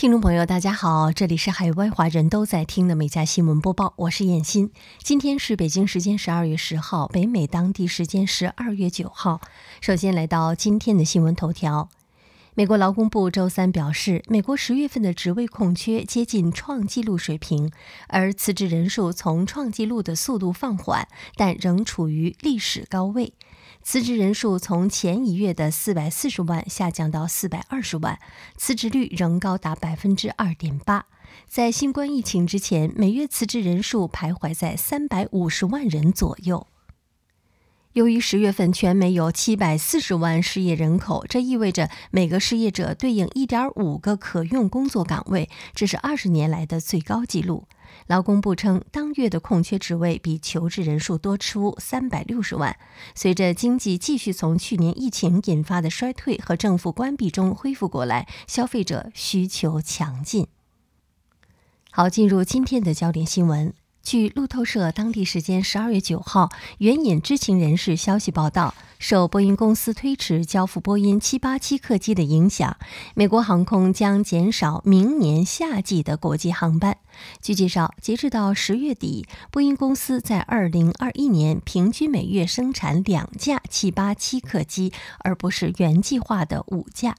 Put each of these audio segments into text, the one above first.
听众朋友，大家好，这里是海外华人都在听的每家新闻播报，我是燕欣。今天是北京时间十二月十号，北美当地时间十二月九号。首先来到今天的新闻头条。美国劳工部周三表示，美国十月份的职位空缺接近创纪录水平，而辞职人数从创纪录的速度放缓，但仍处于历史高位。辞职人数从前一月的四百四十万下降到四百二十万，辞职率仍高达百分之二点八。在新冠疫情之前，每月辞职人数徘徊在三百五十万人左右。由于十月份全美有七百四十万失业人口，这意味着每个失业者对应一点五个可用工作岗位，这是二十年来的最高纪录。劳工部称，当月的空缺职位比求职人数多出三百六十万。随着经济继续从去年疫情引发的衰退和政府关闭中恢复过来，消费者需求强劲。好，进入今天的焦点新闻。据路透社当地时间十二月九号援引知情人士消息报道，受波音公司推迟交付波音七八七客机的影响，美国航空将减少明年夏季的国际航班。据介绍，截止到十月底，波音公司在二零二一年平均每月生产两架七八七客机，而不是原计划的五架。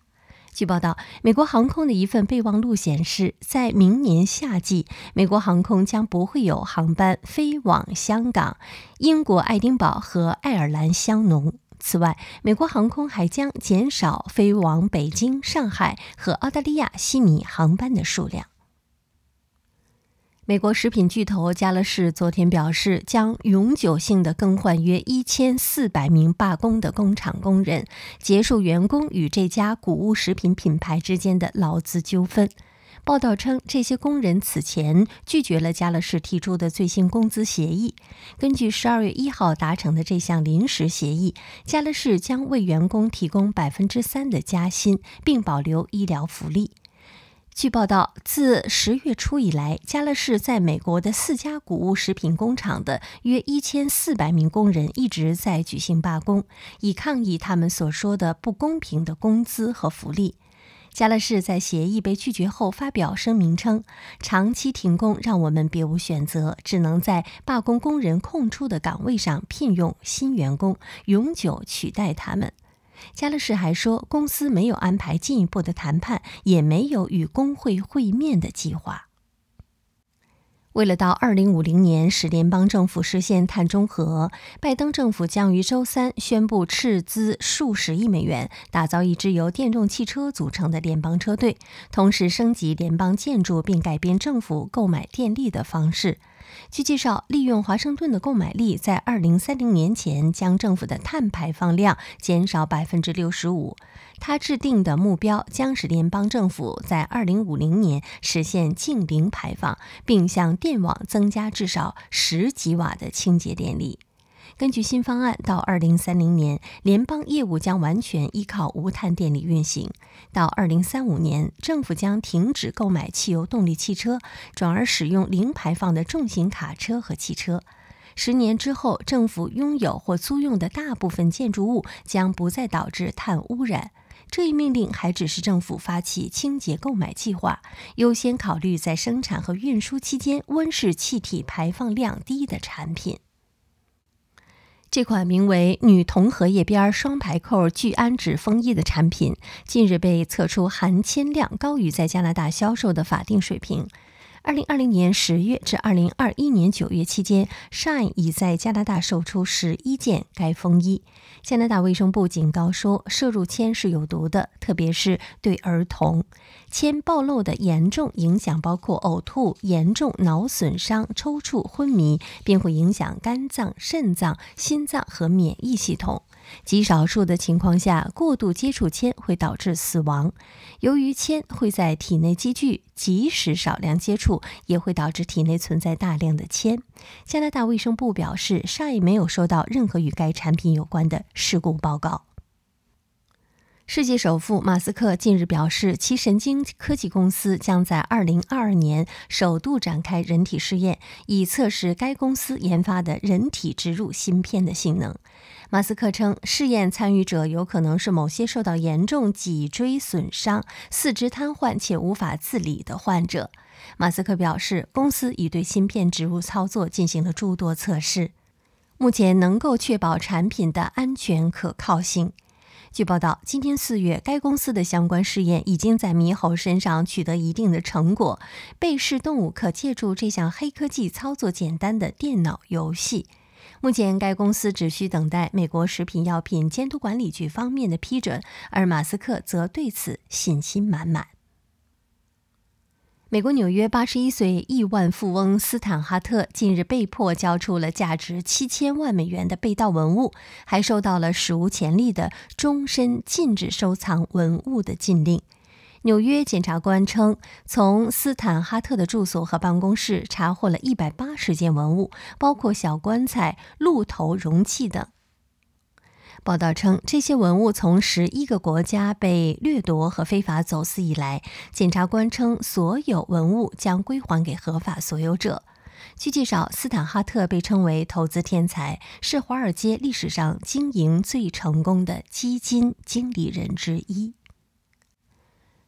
据报道，美国航空的一份备忘录显示，在明年夏季，美国航空将不会有航班飞往香港、英国爱丁堡和爱尔兰香农。此外，美国航空还将减少飞往北京、上海和澳大利亚悉尼航班的数量。美国食品巨头加乐士昨天表示，将永久性的更换约一千四百名罢工的工厂工人，结束员工与这家谷物食品品牌之间的劳资纠纷。报道称，这些工人此前拒绝了加乐士提出的最新工资协议。根据十二月一号达成的这项临时协议，加乐士将为员工提供百分之三的加薪，并保留医疗福利。据报道，自十月初以来，加乐士在美国的四家谷物食品工厂的约一千四百名工人一直在举行罢工，以抗议他们所说的不公平的工资和福利。加乐士在协议被拒绝后发表声明称：“长期停工让我们别无选择，只能在罢工工人空出的岗位上聘用新员工，永久取代他们。”加勒士还说，公司没有安排进一步的谈判，也没有与工会会面的计划。为了到二零五零年使联邦政府实现碳中和，拜登政府将于周三宣布斥资数十亿美元，打造一支由电动汽车组成的联邦车队，同时升级联邦建筑，并改变政府购买电力的方式。据介绍，利用华盛顿的购买力，在二零三零年前将政府的碳排放量减少百分之六十五。他制定的目标将使联邦政府在二零五零年实现净零排放，并向电网增加至少十几瓦的清洁电力。根据新方案，到二零三零年，联邦业务将完全依靠无碳电力运行；到二零三五年，政府将停止购买汽油动力汽车，转而使用零排放的重型卡车和汽车。十年之后，政府拥有或租用的大部分建筑物将不再导致碳污染。这一命令还只是政府发起清洁购买计划，优先考虑在生产和运输期间温室气体排放量低的产品。这款名为“女童荷叶边双排扣聚氨酯风衣”的产品，近日被测出含铅量高于在加拿大销售的法定水平。二零二零年十月至二零二一年九月期间，Shine 已在加拿大售出十一件该风衣。加拿大卫生部警告说，摄入铅是有毒的，特别是对儿童。铅暴露的严重影响包括呕吐、严重脑损伤、抽搐、昏迷，并会影响肝脏、肾脏、心脏和免疫系统。极少数的情况下，过度接触铅会导致死亡。由于铅会在体内积聚，即使少量接触，也会导致体内存在大量的铅。加拿大卫生部表示，尚没有收到任何与该产品有关的事故报告。世界首富马斯克近日表示，其神经科技公司将在2022年首度展开人体试验，以测试该公司研发的人体植入芯片的性能。马斯克称，试验参与者有可能是某些受到严重脊椎损伤、四肢瘫痪且无法自理的患者。马斯克表示，公司已对芯片植入操作进行了诸多测试，目前能够确保产品的安全可靠性。据报道，今天四月，该公司的相关试验已经在猕猴身上取得一定的成果。被试动物可借助这项黑科技操作简单的电脑游戏。目前，该公司只需等待美国食品药品监督管理局方面的批准，而马斯克则对此信心满满。美国纽约八十一岁亿万富翁斯坦哈特近日被迫交出了价值七千万美元的被盗文物，还受到了史无前例的终身禁止收藏文物的禁令。纽约检察官称，从斯坦哈特的住所和办公室查获了一百八十件文物，包括小棺材、鹿头容器等。报道称，这些文物从十一个国家被掠夺和非法走私以来。检察官称，所有文物将归还给合法所有者。据介绍，斯坦哈特被称为投资天才，是华尔街历史上经营最成功的基金经理人之一。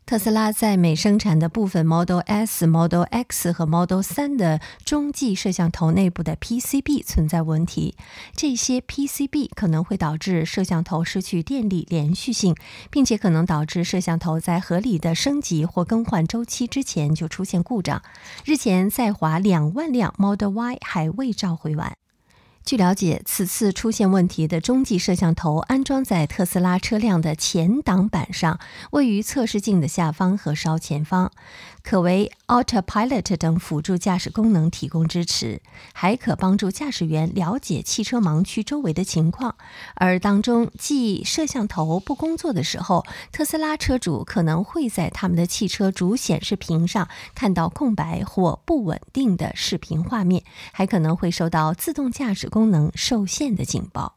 特斯拉在美生产的部分 Model S、Model X 和 Model 3的中继摄像头内部的 PCB 存在问题，这些 PCB 可能会导致摄像头失去电力连续性，并且可能导致摄像头在合理的升级或更换周期之前就出现故障。日前，在华两万辆 Model Y 还未召回完。据了解，此次出现问题的中继摄像头安装在特斯拉车辆的前挡板上，位于测试镜的下方和稍前方。可为 Autopilot 等辅助驾驶功能提供支持，还可帮助驾驶员了解汽车盲区周围的情况。而当中，即摄像头不工作的时候，特斯拉车主可能会在他们的汽车主显示屏上看到空白或不稳定的视频画面，还可能会收到自动驾驶功能受限的警报。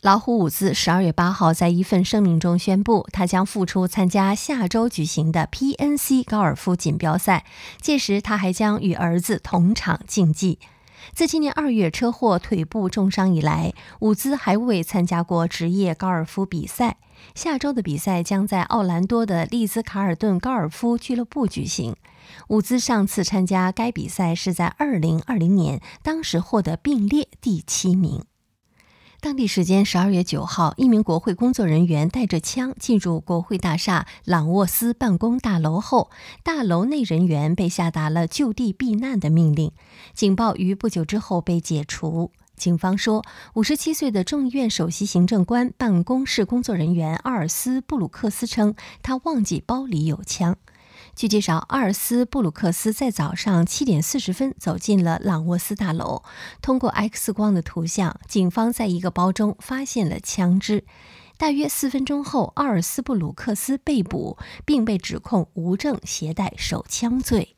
老虎伍兹十二月八号在一份声明中宣布，他将复出参加下周举行的 PNC 高尔夫锦标赛，届时他还将与儿子同场竞技。自今年二月车祸腿部重伤以来，伍兹还未参加过职业高尔夫比赛。下周的比赛将在奥兰多的利兹卡尔顿高尔夫俱乐部举行。伍兹上次参加该比赛是在二零二零年，当时获得并列第七名。当地时间十二月九号，一名国会工作人员带着枪进入国会大厦朗沃斯办公大楼后，大楼内人员被下达了就地避难的命令。警报于不久之后被解除。警方说，五十七岁的众议院首席行政官办公室工作人员阿尔斯·布鲁克斯称，他忘记包里有枪。据介绍，阿尔斯·布鲁克斯在早上七点四十分走进了朗沃斯大楼。通过 X 光的图像，警方在一个包中发现了枪支。大约四分钟后，阿尔斯·布鲁克斯被捕，并被指控无证携带手枪罪。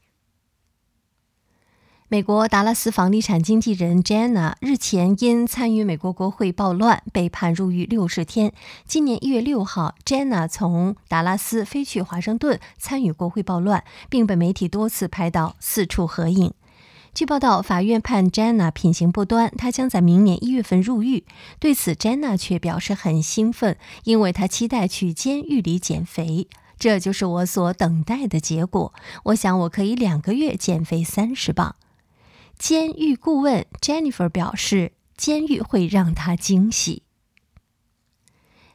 美国达拉斯房地产经纪人 Jenna 日前因参与美国国会暴乱被判入狱六十天。今年一月六号，Jenna 从达拉斯飞去华盛顿参与国会暴乱，并被媒体多次拍到四处合影。据报道，法院判 Jenna 品行不端，她将在明年一月份入狱。对此，Jenna 却表示很兴奋，因为她期待去监狱里减肥。这就是我所等待的结果。我想我可以两个月减肥三十磅。监狱顾问 Jennifer 表示，监狱会让他惊喜。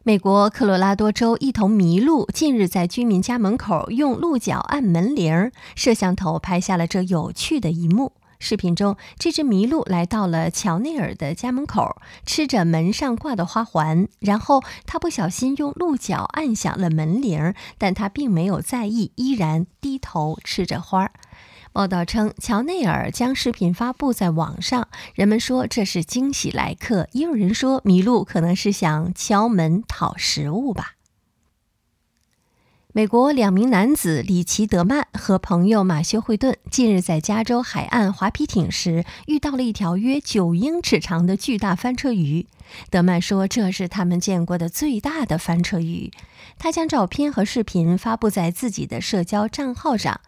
美国科罗拉多州一头麋鹿近日在居民家门口用鹿角按门铃，摄像头拍下了这有趣的一幕。视频中，这只麋鹿来到了乔内尔的家门口，吃着门上挂的花环，然后他不小心用鹿角按响了门铃，但他并没有在意，依然低头吃着花儿。报道称，乔内尔将视频发布在网上，人们说这是惊喜来客，也有人说麋鹿可能是想敲门讨食物吧。美国两名男子里奇德曼和朋友马修惠顿近日在加州海岸划皮艇时，遇到了一条约九英尺长的巨大翻车鱼。德曼说，这是他们见过的最大的翻车鱼。他将照片和视频发布在自己的社交账号上。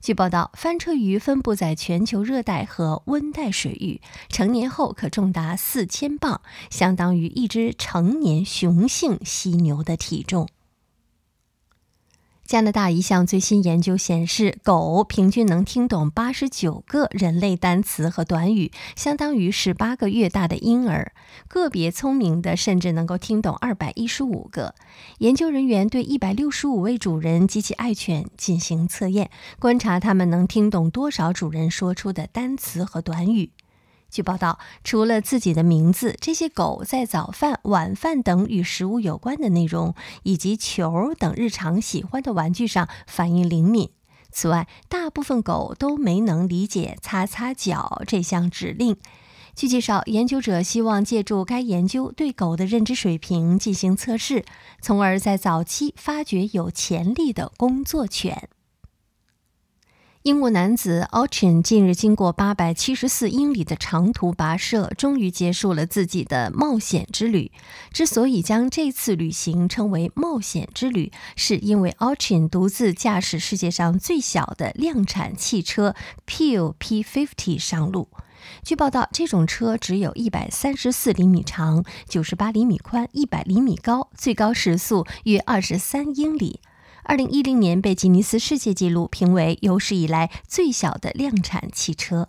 据报道，翻车鱼分布在全球热带和温带水域，成年后可重达四千磅，相当于一只成年雄性犀牛的体重。加拿大一项最新研究显示，狗平均能听懂八十九个人类单词和短语，相当于十八个月大的婴儿。个别聪明的甚至能够听懂二百一十五个。研究人员对一百六十五位主人及其爱犬进行测验，观察他们能听懂多少主人说出的单词和短语。据报道，除了自己的名字，这些狗在早饭、晚饭等与食物有关的内容，以及球等日常喜欢的玩具上反应灵敏。此外，大部分狗都没能理解“擦擦脚”这项指令。据介绍，研究者希望借助该研究对狗的认知水平进行测试，从而在早期发掘有潜力的工作犬。英国男子 a u c h i n 近日经过八百七十四英里的长途跋涉，终于结束了自己的冒险之旅。之所以将这次旅行称为冒险之旅，是因为 a u c h i n 独自驾驶世界上最小的量产汽车 Peel P50 上路。据报道，这种车只有一百三十四厘米长、九十八厘米宽、一百厘米高，最高时速约二十三英里。二零一零年被吉尼斯世界纪录评为有史以来最小的量产汽车。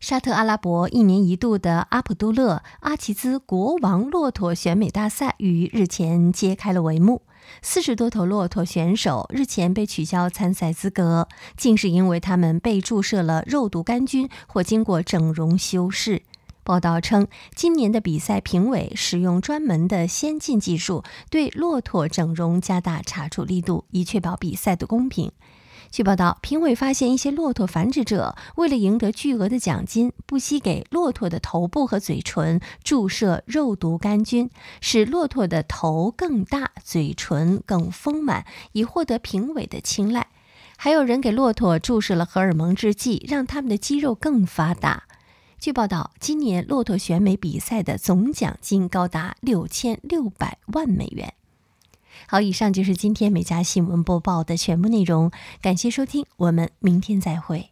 沙特阿拉伯一年一度的阿卜杜勒·阿齐兹国王骆驼选美大赛于日前揭开了帷幕。四十多头骆驼选手日前被取消参赛资格，竟是因为他们被注射了肉毒杆菌或经过整容修饰。报道称，今年的比赛评委使用专门的先进技术，对骆驼整容加大查处力度，以确保比赛的公平。据报道，评委发现一些骆驼繁殖者为了赢得巨额的奖金，不惜给骆驼的头部和嘴唇注射肉毒杆菌，使骆驼的头更大、嘴唇更丰满，以获得评委的青睐。还有人给骆驼注射了荷尔蒙制剂，让它们的肌肉更发达。据报道，今年骆驼选美比赛的总奖金高达六千六百万美元。好，以上就是今天美家新闻播报的全部内容，感谢收听，我们明天再会。